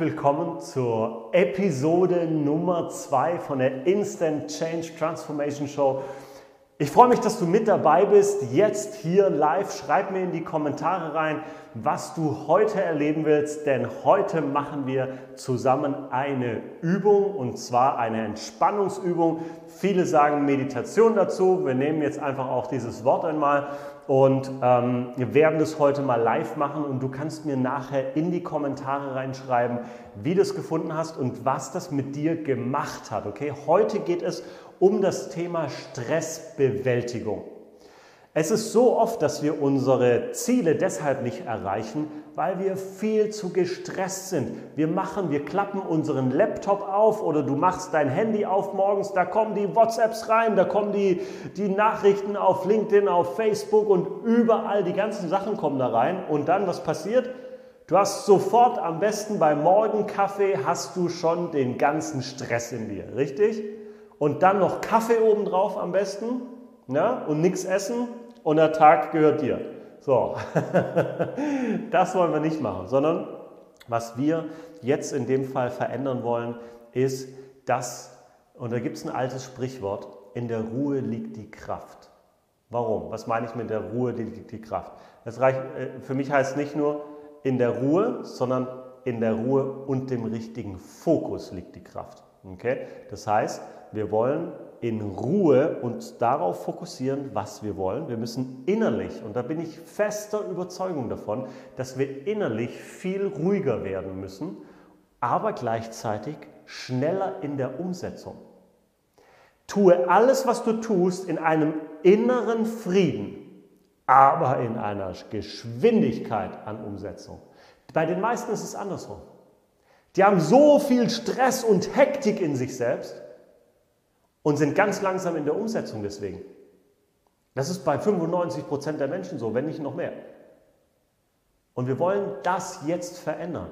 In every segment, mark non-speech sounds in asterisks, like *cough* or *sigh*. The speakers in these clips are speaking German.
willkommen zur Episode Nummer 2 von der Instant Change Transformation Show. Ich freue mich, dass du mit dabei bist, jetzt hier live. Schreib mir in die Kommentare rein, was du heute erleben willst, denn heute machen wir zusammen eine Übung und zwar eine Entspannungsübung. Viele sagen Meditation dazu. Wir nehmen jetzt einfach auch dieses Wort einmal und ähm, wir werden das heute mal live machen und du kannst mir nachher in die Kommentare reinschreiben, wie du es gefunden hast und was das mit dir gemacht hat. Okay, heute geht es um das Thema Stressbewältigung. Es ist so oft, dass wir unsere Ziele deshalb nicht erreichen, weil wir viel zu gestresst sind. Wir machen, wir klappen unseren Laptop auf oder du machst dein Handy auf morgens, da kommen die WhatsApps rein, da kommen die, die Nachrichten auf LinkedIn, auf Facebook und überall die ganzen Sachen kommen da rein. Und dann, was passiert? Du hast sofort am besten beim Morgenkaffee hast du schon den ganzen Stress in dir, richtig? und dann noch Kaffee obendrauf am besten ja, und nichts essen und der Tag gehört dir. So, *laughs* das wollen wir nicht machen, sondern was wir jetzt in dem Fall verändern wollen, ist, dass, und da gibt es ein altes Sprichwort, in der Ruhe liegt die Kraft. Warum? Was meine ich mit der Ruhe liegt die Kraft? Das reicht, äh, für mich heißt nicht nur in der Ruhe, sondern in der Ruhe und dem richtigen Fokus liegt die Kraft. Okay? Das heißt, wir wollen in Ruhe uns darauf fokussieren, was wir wollen. Wir müssen innerlich, und da bin ich fester Überzeugung davon, dass wir innerlich viel ruhiger werden müssen, aber gleichzeitig schneller in der Umsetzung. Tue alles, was du tust, in einem inneren Frieden, aber in einer Geschwindigkeit an Umsetzung. Bei den meisten ist es andersrum. Die haben so viel Stress und Hektik in sich selbst, und sind ganz langsam in der Umsetzung deswegen. Das ist bei 95 Prozent der Menschen so, wenn nicht noch mehr. Und wir wollen das jetzt verändern.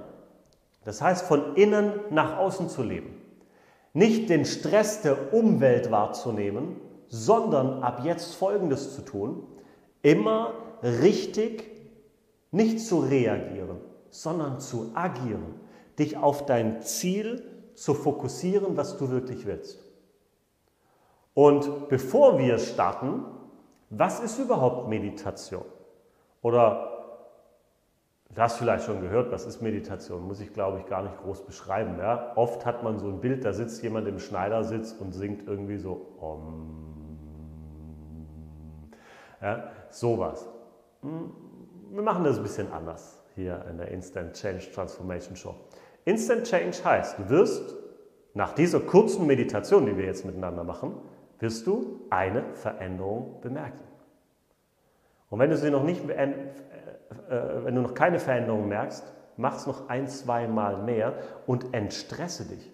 Das heißt, von innen nach außen zu leben. Nicht den Stress der Umwelt wahrzunehmen, sondern ab jetzt Folgendes zu tun. Immer richtig nicht zu reagieren, sondern zu agieren. Dich auf dein Ziel zu fokussieren, was du wirklich willst. Und bevor wir starten, was ist überhaupt Meditation? Oder du hast vielleicht schon gehört, was ist Meditation? Muss ich, glaube ich, gar nicht groß beschreiben. Ja? Oft hat man so ein Bild, da sitzt jemand im Schneidersitz und singt irgendwie so Om. Ja, sowas. Hm, wir machen das ein bisschen anders hier in der Instant Change Transformation Show. Instant Change heißt, du wirst nach dieser kurzen Meditation, die wir jetzt miteinander machen, wirst du eine Veränderung bemerken. Und wenn du sie noch nicht, äh, äh, wenn du noch keine Veränderung merkst, mach es noch ein, zwei Mal mehr und entstresse dich.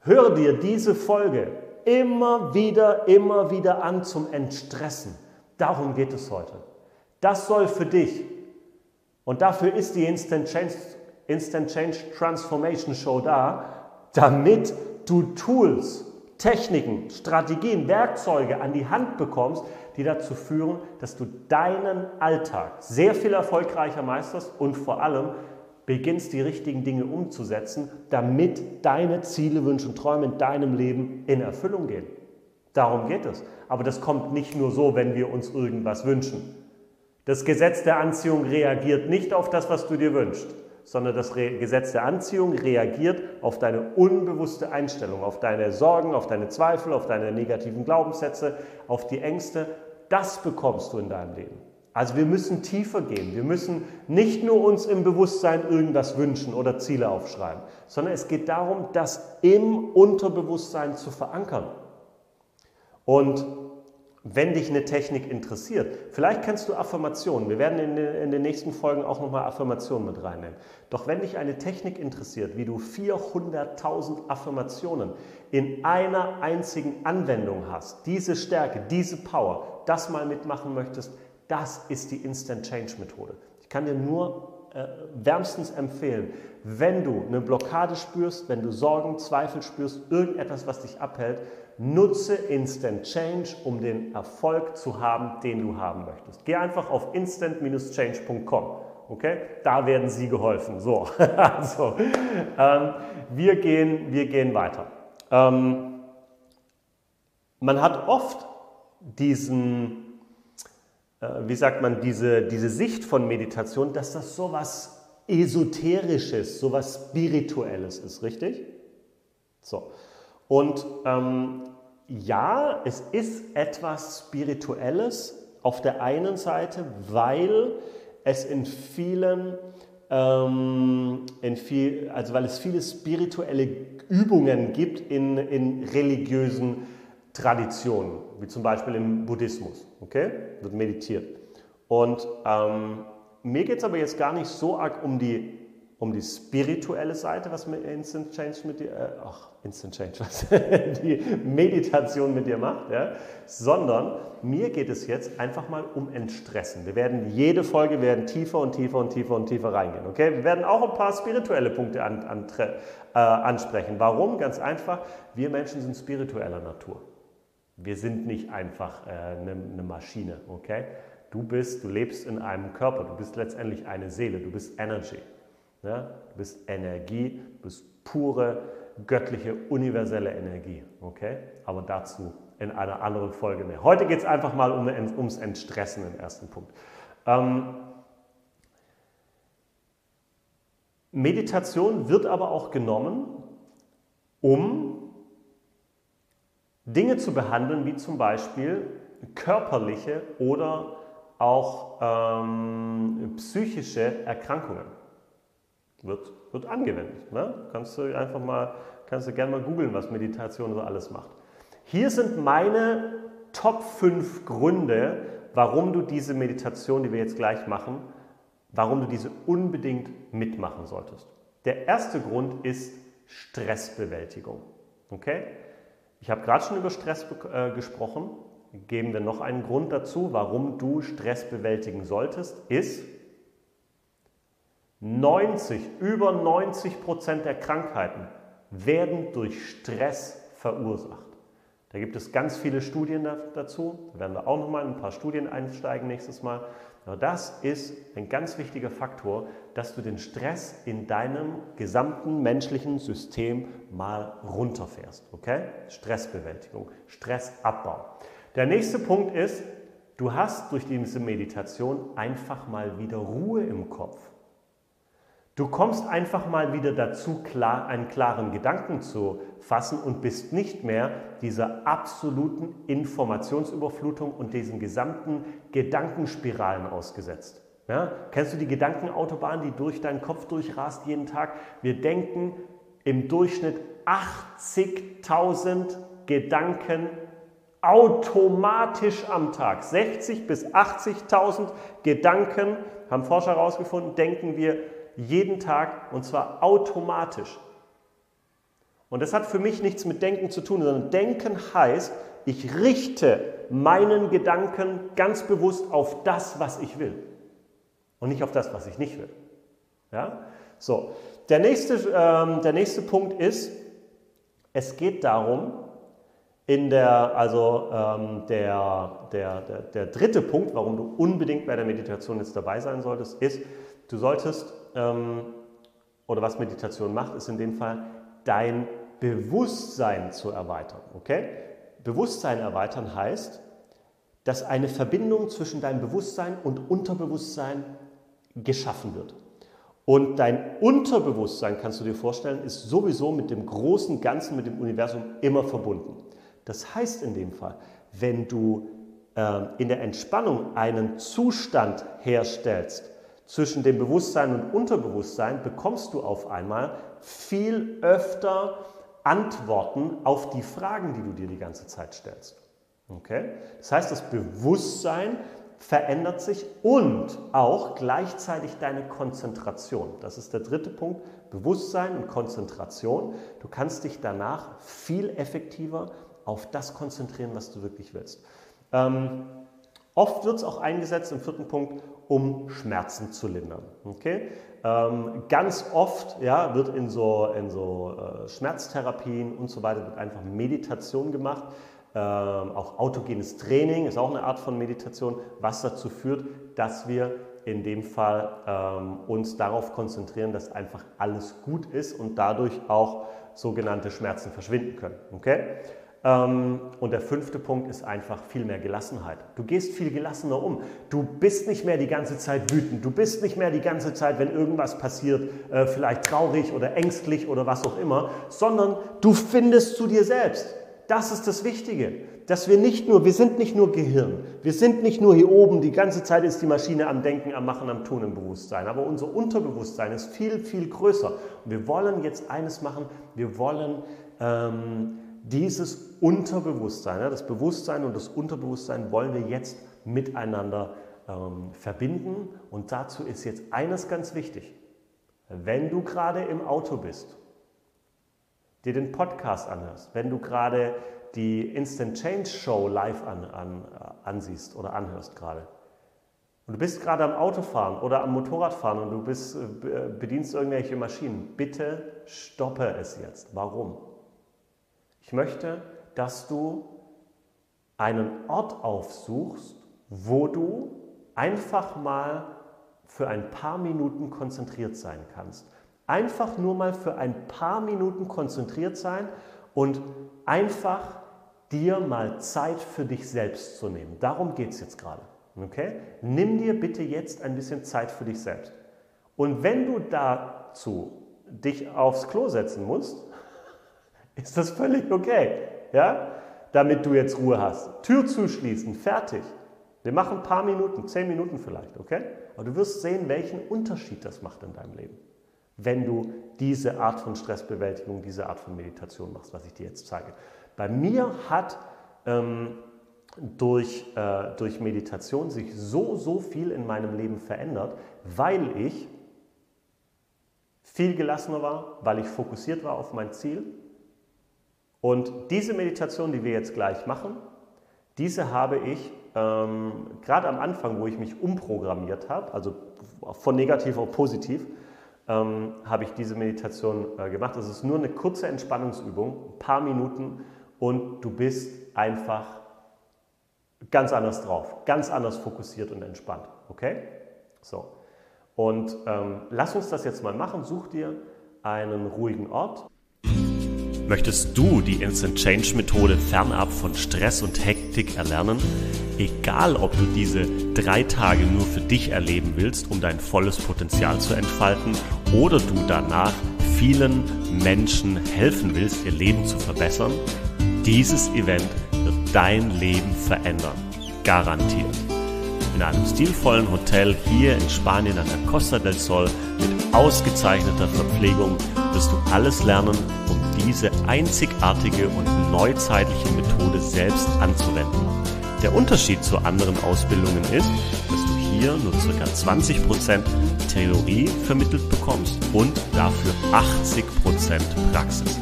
Höre dir diese Folge immer wieder, immer wieder an zum Entstressen. Darum geht es heute. Das soll für dich und dafür ist die Instant Change, Instant Change Transformation Show da, damit du Tools Techniken, Strategien, Werkzeuge an die Hand bekommst, die dazu führen, dass du deinen Alltag sehr viel erfolgreicher meisterst und vor allem beginnst, die richtigen Dinge umzusetzen, damit deine Ziele, Wünsche und Träume in deinem Leben in Erfüllung gehen. Darum geht es. Aber das kommt nicht nur so, wenn wir uns irgendwas wünschen. Das Gesetz der Anziehung reagiert nicht auf das, was du dir wünschst sondern das Gesetz der Anziehung reagiert auf deine unbewusste Einstellung, auf deine Sorgen, auf deine Zweifel, auf deine negativen Glaubenssätze, auf die Ängste. Das bekommst du in deinem Leben. Also wir müssen tiefer gehen. Wir müssen nicht nur uns im Bewusstsein irgendwas wünschen oder Ziele aufschreiben, sondern es geht darum, das im Unterbewusstsein zu verankern. Und wenn dich eine Technik interessiert. Vielleicht kennst du Affirmationen. Wir werden in den, in den nächsten Folgen auch nochmal Affirmationen mit reinnehmen. Doch wenn dich eine Technik interessiert, wie du 400.000 Affirmationen in einer einzigen Anwendung hast, diese Stärke, diese Power, das mal mitmachen möchtest, das ist die Instant Change Methode. Ich kann dir nur äh, wärmstens empfehlen, wenn du eine Blockade spürst, wenn du Sorgen, Zweifel spürst, irgendetwas, was dich abhält, nutze Instant Change, um den Erfolg zu haben, den du haben möchtest. Geh einfach auf instant-change.com Okay? Da werden Sie geholfen. So, *laughs* also, ähm, wir, gehen, wir gehen weiter. Ähm, man hat oft diesen, äh, wie sagt man, diese, diese Sicht von Meditation, dass das so was Esoterisches, so was Spirituelles ist, richtig? So. Und ähm, ja, es ist etwas Spirituelles auf der einen Seite, weil es in vielen, ähm, in viel, also weil es viele spirituelle Übungen gibt in, in religiösen Traditionen, wie zum Beispiel im Buddhismus. Okay, wird meditiert. Und ähm, mir geht es aber jetzt gar nicht so arg um die um die spirituelle Seite, was mit Instant Change mit dir, äh, ach, Instant Change, was *laughs* die Meditation mit dir macht, ja, sondern mir geht es jetzt einfach mal um Entstressen. Wir werden jede Folge werden tiefer und tiefer und tiefer und tiefer reingehen. Okay, wir werden auch ein paar spirituelle Punkte an, an, äh, ansprechen. Warum? Ganz einfach. Wir Menschen sind spiritueller Natur. Wir sind nicht einfach eine äh, ne, ne Maschine. Okay, du bist, du lebst in einem Körper. Du bist letztendlich eine Seele. Du bist Energy. Ja? Du bist Energie, du bist pure, göttliche, universelle Energie. Okay? Aber dazu in einer anderen Folge mehr. Heute geht es einfach mal um, ums Entstressen im ersten Punkt. Ähm, Meditation wird aber auch genommen, um Dinge zu behandeln, wie zum Beispiel körperliche oder auch ähm, psychische Erkrankungen wird, wird angewendet. Ne? Kannst du einfach mal, kannst du gerne mal googeln, was Meditation so alles macht. Hier sind meine Top 5 Gründe, warum du diese Meditation, die wir jetzt gleich machen, warum du diese unbedingt mitmachen solltest. Der erste Grund ist Stressbewältigung. Okay? Ich habe gerade schon über Stress äh, gesprochen. Geben wir noch einen Grund dazu, warum du Stress bewältigen solltest, ist, 90, über 90 Prozent der Krankheiten werden durch Stress verursacht. Da gibt es ganz viele Studien dazu. Da werden wir auch nochmal in ein paar Studien einsteigen nächstes Mal. Aber das ist ein ganz wichtiger Faktor, dass du den Stress in deinem gesamten menschlichen System mal runterfährst. Okay? Stressbewältigung, Stressabbau. Der nächste Punkt ist, du hast durch diese Meditation einfach mal wieder Ruhe im Kopf. Du kommst einfach mal wieder dazu, klar, einen klaren Gedanken zu fassen und bist nicht mehr dieser absoluten Informationsüberflutung und diesen gesamten Gedankenspiralen ausgesetzt. Ja? Kennst du die Gedankenautobahn, die durch deinen Kopf durchrast jeden Tag? Wir denken im Durchschnitt 80.000 Gedanken automatisch am Tag. 60.000 bis 80.000 Gedanken, haben Forscher herausgefunden, denken wir jeden Tag und zwar automatisch. Und das hat für mich nichts mit Denken zu tun, sondern Denken heißt, ich richte meinen Gedanken ganz bewusst auf das, was ich will und nicht auf das, was ich nicht will. Ja? So, der nächste, ähm, der nächste Punkt ist, es geht darum, in der, also ähm, der, der, der, der dritte Punkt, warum du unbedingt bei der Meditation jetzt dabei sein solltest, ist, du solltest ähm, oder was Meditation macht, ist in dem Fall dein Bewusstsein zu erweitern. Okay? Bewusstsein erweitern heißt, dass eine Verbindung zwischen deinem Bewusstsein und Unterbewusstsein geschaffen wird. Und dein Unterbewusstsein, kannst du dir vorstellen, ist sowieso mit dem großen Ganzen, mit dem Universum immer verbunden. Das heißt in dem Fall, wenn du äh, in der Entspannung einen Zustand herstellst, zwischen dem Bewusstsein und Unterbewusstsein bekommst du auf einmal viel öfter Antworten auf die Fragen, die du dir die ganze Zeit stellst. Okay? Das heißt, das Bewusstsein verändert sich und auch gleichzeitig deine Konzentration. Das ist der dritte Punkt. Bewusstsein und Konzentration. Du kannst dich danach viel effektiver auf das konzentrieren, was du wirklich willst. Ähm, oft wird es auch eingesetzt im vierten Punkt, um Schmerzen zu lindern. Okay? Ähm, ganz oft ja, wird in so, in so äh, Schmerztherapien und so weiter wird einfach Meditation gemacht. Ähm, auch autogenes Training ist auch eine Art von Meditation, was dazu führt, dass wir in dem Fall ähm, uns darauf konzentrieren, dass einfach alles gut ist und dadurch auch sogenannte Schmerzen verschwinden können. Okay? Ähm, und der fünfte Punkt ist einfach viel mehr Gelassenheit. Du gehst viel gelassener um. Du bist nicht mehr die ganze Zeit wütend. Du bist nicht mehr die ganze Zeit, wenn irgendwas passiert, äh, vielleicht traurig oder ängstlich oder was auch immer, sondern du findest zu dir selbst. Das ist das Wichtige, dass wir nicht nur, wir sind nicht nur Gehirn, wir sind nicht nur hier oben, die ganze Zeit ist die Maschine am Denken, am Machen, am Tun im Bewusstsein, aber unser Unterbewusstsein ist viel, viel größer. Und wir wollen jetzt eines machen, wir wollen ähm, dieses Unterbewusstsein, das Bewusstsein und das Unterbewusstsein wollen wir jetzt miteinander ähm, verbinden. Und dazu ist jetzt eines ganz wichtig. Wenn du gerade im Auto bist, dir den Podcast anhörst, wenn du gerade die Instant Change Show live an, an, äh, ansiehst oder anhörst gerade, und du bist gerade am Autofahren oder am Motorradfahren und du bist, äh, bedienst irgendwelche Maschinen, bitte stoppe es jetzt. Warum? Ich möchte, dass du einen Ort aufsuchst, wo du einfach mal für ein paar Minuten konzentriert sein kannst. Einfach nur mal für ein paar Minuten konzentriert sein und einfach dir mal Zeit für dich selbst zu nehmen. Darum geht es jetzt gerade. Okay? Nimm dir bitte jetzt ein bisschen Zeit für dich selbst. Und wenn du dazu dich aufs Klo setzen musst, ist das völlig okay. Ja? Damit du jetzt Ruhe hast. Tür zuschließen, fertig. Wir machen ein paar Minuten, zehn Minuten vielleicht, okay? Aber du wirst sehen, welchen Unterschied das macht in deinem Leben, wenn du diese Art von Stressbewältigung, diese Art von Meditation machst, was ich dir jetzt zeige. Bei mir hat ähm, durch, äh, durch Meditation sich so, so viel in meinem Leben verändert, weil ich viel gelassener war, weil ich fokussiert war auf mein Ziel, und diese Meditation, die wir jetzt gleich machen, diese habe ich ähm, gerade am Anfang, wo ich mich umprogrammiert habe, also von negativ auf positiv, ähm, habe ich diese Meditation äh, gemacht. Das ist nur eine kurze Entspannungsübung, ein paar Minuten und du bist einfach ganz anders drauf, ganz anders fokussiert und entspannt. Okay? So. Und ähm, lass uns das jetzt mal machen. Such dir einen ruhigen Ort. Möchtest du die Instant Change Methode fernab von Stress und Hektik erlernen? Egal, ob du diese drei Tage nur für dich erleben willst, um dein volles Potenzial zu entfalten, oder du danach vielen Menschen helfen willst, ihr Leben zu verbessern, dieses Event wird dein Leben verändern. Garantiert. In einem stilvollen Hotel hier in Spanien an der Costa del Sol mit ausgezeichneter Verpflegung wirst du alles lernen, um diese einzigartige und neuzeitliche Methode selbst anzuwenden. Der Unterschied zu anderen Ausbildungen ist, dass du hier nur ca. 20% Theorie vermittelt bekommst und dafür 80% Praxis.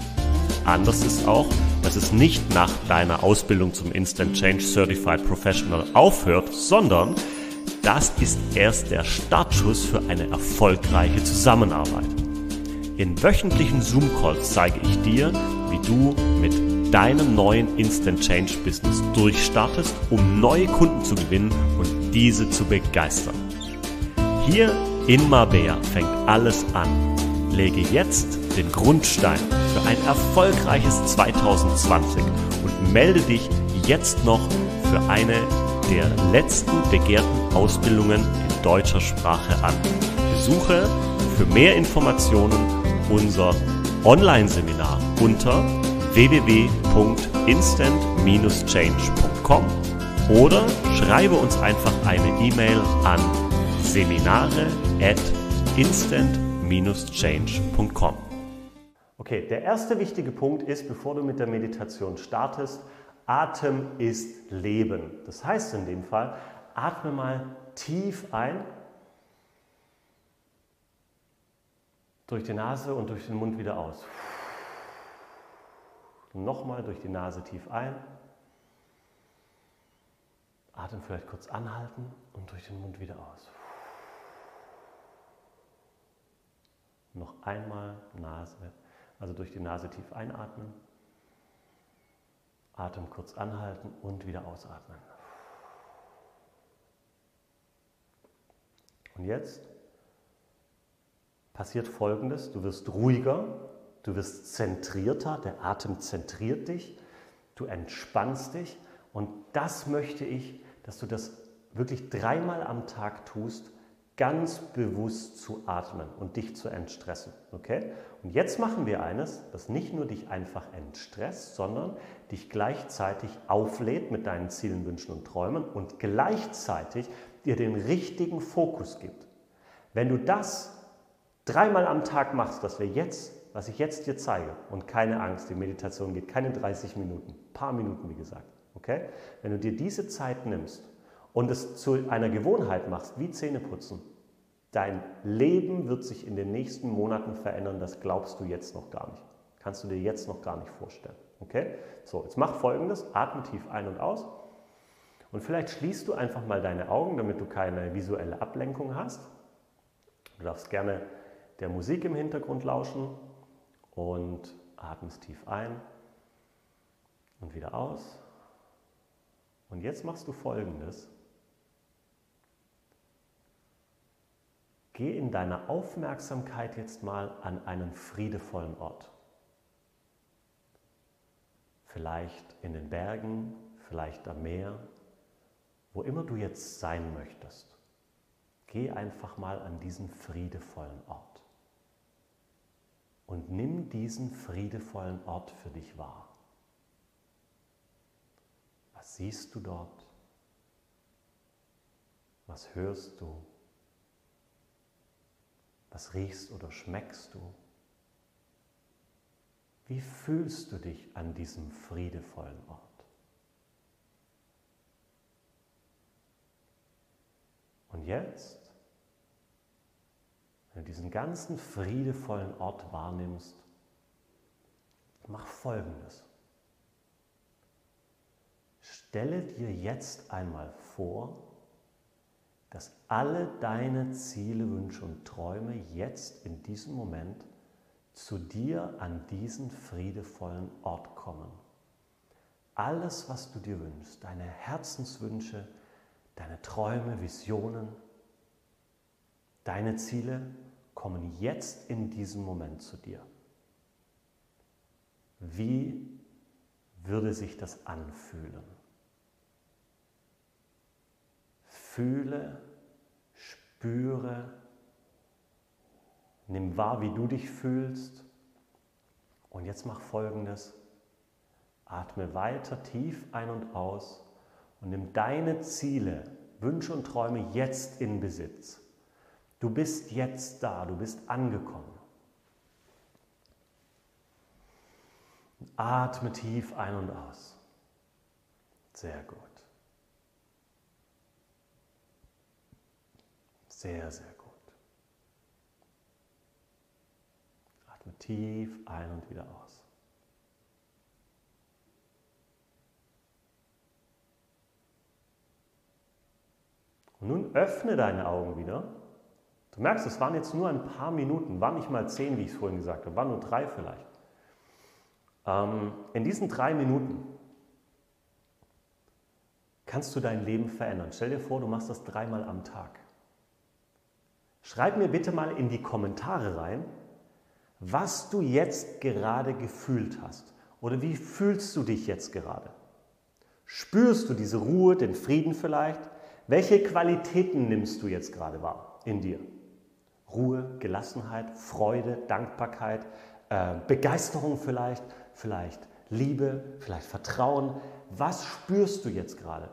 Anders ist auch, dass es nicht nach deiner Ausbildung zum Instant Change Certified Professional aufhört, sondern das ist erst der Startschuss für eine erfolgreiche Zusammenarbeit. In wöchentlichen Zoom-Calls zeige ich dir, wie du mit deinem neuen Instant Change Business durchstartest, um neue Kunden zu gewinnen und diese zu begeistern. Hier in Marbella fängt alles an. Lege jetzt den Grundstein für ein erfolgreiches 2020 und melde dich jetzt noch für eine der letzten begehrten Ausbildungen in deutscher Sprache an. Besuche für mehr Informationen unser Online-Seminar unter www.instant-change.com oder schreibe uns einfach eine E-Mail an seminare at instant-change.com. Okay, der erste wichtige Punkt ist, bevor du mit der Meditation startest, Atem ist Leben. Das heißt in dem Fall, atme mal tief ein Durch die Nase und durch den Mund wieder aus. Nochmal durch die Nase tief ein. Atem vielleicht kurz anhalten und durch den Mund wieder aus. Noch einmal Nase, also durch die Nase tief einatmen. Atem kurz anhalten und wieder ausatmen. Und jetzt passiert Folgendes, du wirst ruhiger, du wirst zentrierter, der Atem zentriert dich, du entspannst dich und das möchte ich, dass du das wirklich dreimal am Tag tust, ganz bewusst zu atmen und dich zu entstressen. Okay? Und jetzt machen wir eines, das nicht nur dich einfach entstresst, sondern dich gleichzeitig auflädt mit deinen Zielen, Wünschen und Träumen und gleichzeitig dir den richtigen Fokus gibt. Wenn du das dreimal am Tag machst, was wir jetzt, was ich jetzt dir zeige, und keine Angst, die Meditation geht keine 30 Minuten, paar Minuten wie gesagt. Okay? Wenn du dir diese Zeit nimmst und es zu einer Gewohnheit machst, wie Zähneputzen, dein Leben wird sich in den nächsten Monaten verändern, das glaubst du jetzt noch gar nicht. Kannst du dir jetzt noch gar nicht vorstellen. Okay? So, jetzt mach folgendes: Atme tief ein und aus. Und vielleicht schließt du einfach mal deine Augen, damit du keine visuelle Ablenkung hast. Du darfst gerne der Musik im Hintergrund lauschen und atmest tief ein und wieder aus. Und jetzt machst du folgendes. Geh in deiner Aufmerksamkeit jetzt mal an einen friedevollen Ort. Vielleicht in den Bergen, vielleicht am Meer, wo immer du jetzt sein möchtest. Geh einfach mal an diesen friedevollen Ort. Und nimm diesen friedevollen Ort für dich wahr. Was siehst du dort? Was hörst du? Was riechst oder schmeckst du? Wie fühlst du dich an diesem friedevollen Ort? Und jetzt, wenn du diesen ganzen friedevollen Ort wahrnimmst, mach Folgendes. Stelle dir jetzt einmal vor, dass alle deine Ziele, Wünsche und Träume jetzt in diesem Moment zu dir an diesen friedevollen Ort kommen. Alles, was du dir wünschst, deine Herzenswünsche, deine Träume, Visionen, deine Ziele kommen jetzt in diesem Moment zu dir. Wie würde sich das anfühlen? Fühle, spüre, nimm wahr, wie du dich fühlst. Und jetzt mach folgendes. Atme weiter tief ein und aus und nimm deine Ziele, Wünsche und Träume jetzt in Besitz. Du bist jetzt da, du bist angekommen. Atme tief ein und aus. Sehr gut. Sehr, sehr gut. Atme tief ein und wieder aus. Und nun öffne deine Augen wieder. Du merkst, es waren jetzt nur ein paar Minuten, waren nicht mal zehn, wie ich es vorhin gesagt habe, waren nur drei vielleicht. Ähm, in diesen drei Minuten kannst du dein Leben verändern. Stell dir vor, du machst das dreimal am Tag. Schreib mir bitte mal in die Kommentare rein, was du jetzt gerade gefühlt hast. Oder wie fühlst du dich jetzt gerade? Spürst du diese Ruhe, den Frieden vielleicht? Welche Qualitäten nimmst du jetzt gerade wahr in dir? Ruhe, Gelassenheit, Freude, Dankbarkeit, äh, Begeisterung vielleicht, vielleicht Liebe, vielleicht Vertrauen. Was spürst du jetzt gerade?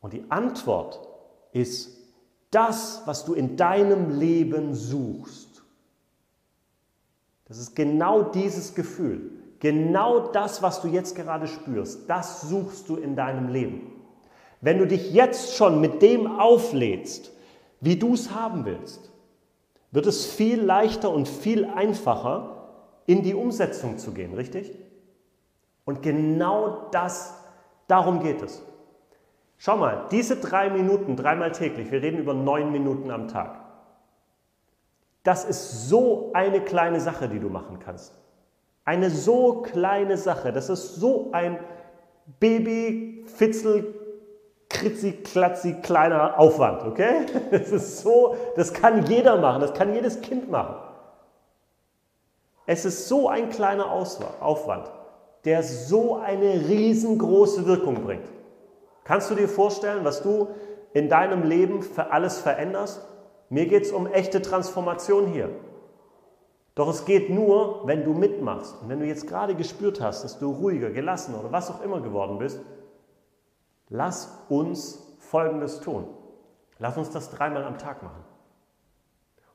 Und die Antwort ist das, was du in deinem Leben suchst. Das ist genau dieses Gefühl, genau das, was du jetzt gerade spürst, das suchst du in deinem Leben. Wenn du dich jetzt schon mit dem auflädst, wie du es haben willst, wird es viel leichter und viel einfacher, in die Umsetzung zu gehen, richtig? Und genau das, darum geht es. Schau mal, diese drei Minuten, dreimal täglich, wir reden über neun Minuten am Tag. Das ist so eine kleine Sache, die du machen kannst. Eine so kleine Sache. Das ist so ein Baby-Fitzel kritzi, klatzi, kleiner Aufwand, okay? *laughs* Das ist so, das kann jeder machen, das kann jedes Kind machen. Es ist so ein kleiner Aufwand, der so eine riesengroße Wirkung bringt. Kannst du dir vorstellen, was du in deinem Leben für alles veränderst? Mir geht es um echte Transformation hier. Doch es geht nur, wenn du mitmachst. Und wenn du jetzt gerade gespürt hast, dass du ruhiger, gelassener oder was auch immer geworden bist, lass uns Folgendes tun. Lass uns das dreimal am Tag machen.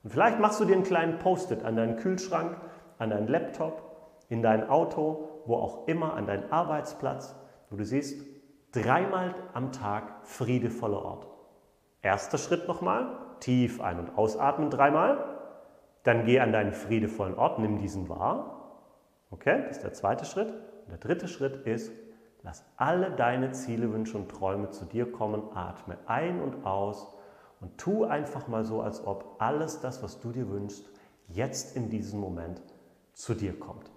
Und vielleicht machst du dir einen kleinen Post-it an deinen Kühlschrank, an deinen Laptop, in dein Auto, wo auch immer, an deinen Arbeitsplatz, wo du siehst, dreimal am Tag friedevoller Ort. Erster Schritt nochmal, tief ein- und ausatmen dreimal. Dann geh an deinen friedevollen Ort, nimm diesen wahr. Okay, das ist der zweite Schritt. Und der dritte Schritt ist, lass alle deine Ziele, Wünsche und Träume zu dir kommen. Atme ein und aus und tu einfach mal so, als ob alles das, was du dir wünschst, jetzt in diesem Moment zu dir kommt.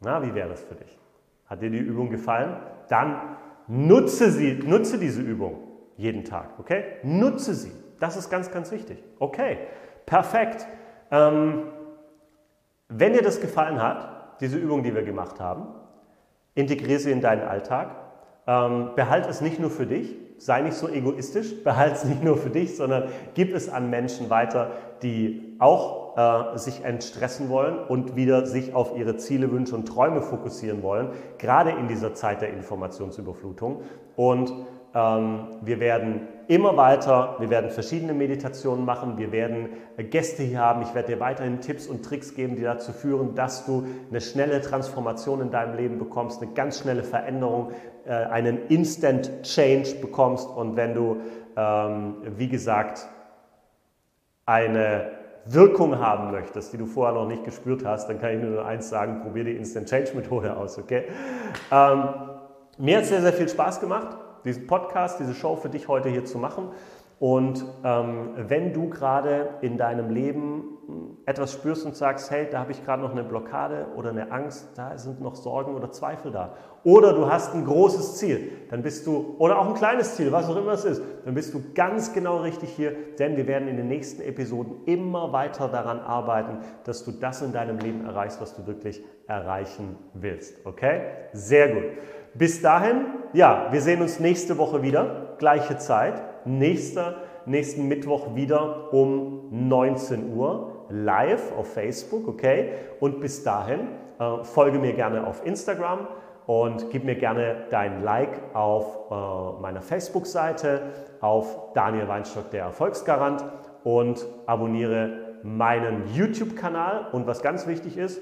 Na, wie wäre das für dich? Hat dir die Übung gefallen? Dann nutze sie, nutze diese Übung jeden Tag, okay? Nutze sie. Das ist ganz, ganz wichtig. Okay, perfekt. Ähm, wenn dir das gefallen hat, diese Übung, die wir gemacht haben, integriere sie in deinen Alltag. Ähm, behalte es nicht nur für dich, sei nicht so egoistisch, *laughs* behalte es nicht nur für dich, sondern gib es an Menschen weiter, die auch äh, sich entstressen wollen und wieder sich auf ihre Ziele, Wünsche und Träume fokussieren wollen, gerade in dieser Zeit der Informationsüberflutung. Und wir werden immer weiter, wir werden verschiedene Meditationen machen, wir werden äh, Gäste hier haben, ich werde dir weiterhin Tipps und Tricks geben, die dazu führen, dass du eine schnelle Transformation in deinem Leben bekommst, eine ganz schnelle Veränderung, äh, einen Instant Change bekommst. Und wenn du, ähm, wie gesagt, eine Wirkung haben möchtest, die du vorher noch nicht gespürt hast, dann kann ich nur eins sagen, probier die Instant Change Methode aus, okay? Ähm, mir hat es sehr, sehr viel Spaß gemacht, diesen Podcast, diese Show für dich heute hier zu machen. Und ähm, wenn du gerade in deinem Leben etwas spürst und sagst, hey, da habe ich gerade noch eine Blockade oder eine Angst, da sind noch Sorgen oder Zweifel da. Oder du hast ein großes Ziel, dann bist du, oder auch ein kleines Ziel, was auch immer es ist, dann bist du ganz genau richtig hier, denn wir werden in den nächsten Episoden immer weiter daran arbeiten, dass du das in deinem Leben erreichst, was du wirklich erreichen willst. Okay? Sehr gut. Bis dahin, ja, wir sehen uns nächste Woche wieder, gleiche Zeit nächster, nächsten Mittwoch wieder um 19 Uhr live auf Facebook, okay? Und bis dahin äh, folge mir gerne auf Instagram und gib mir gerne dein Like auf äh, meiner Facebook-Seite, auf Daniel Weinstock, der Erfolgsgarant und abonniere meinen YouTube-Kanal. Und was ganz wichtig ist,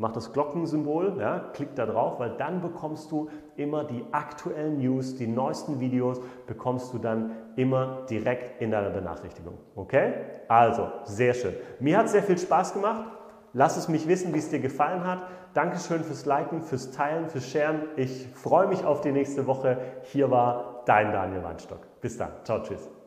mach das Glockensymbol, ja, klick da drauf, weil dann bekommst du immer die aktuellen News, die neuesten Videos bekommst du dann immer direkt in deiner Benachrichtigung. Okay? Also, sehr schön. Mir hat sehr viel Spaß gemacht. Lass es mich wissen, wie es dir gefallen hat. Dankeschön fürs Liken, fürs Teilen, fürs Sharen. Ich freue mich auf die nächste Woche. Hier war dein Daniel Weinstock. Bis dann. Ciao, tschüss.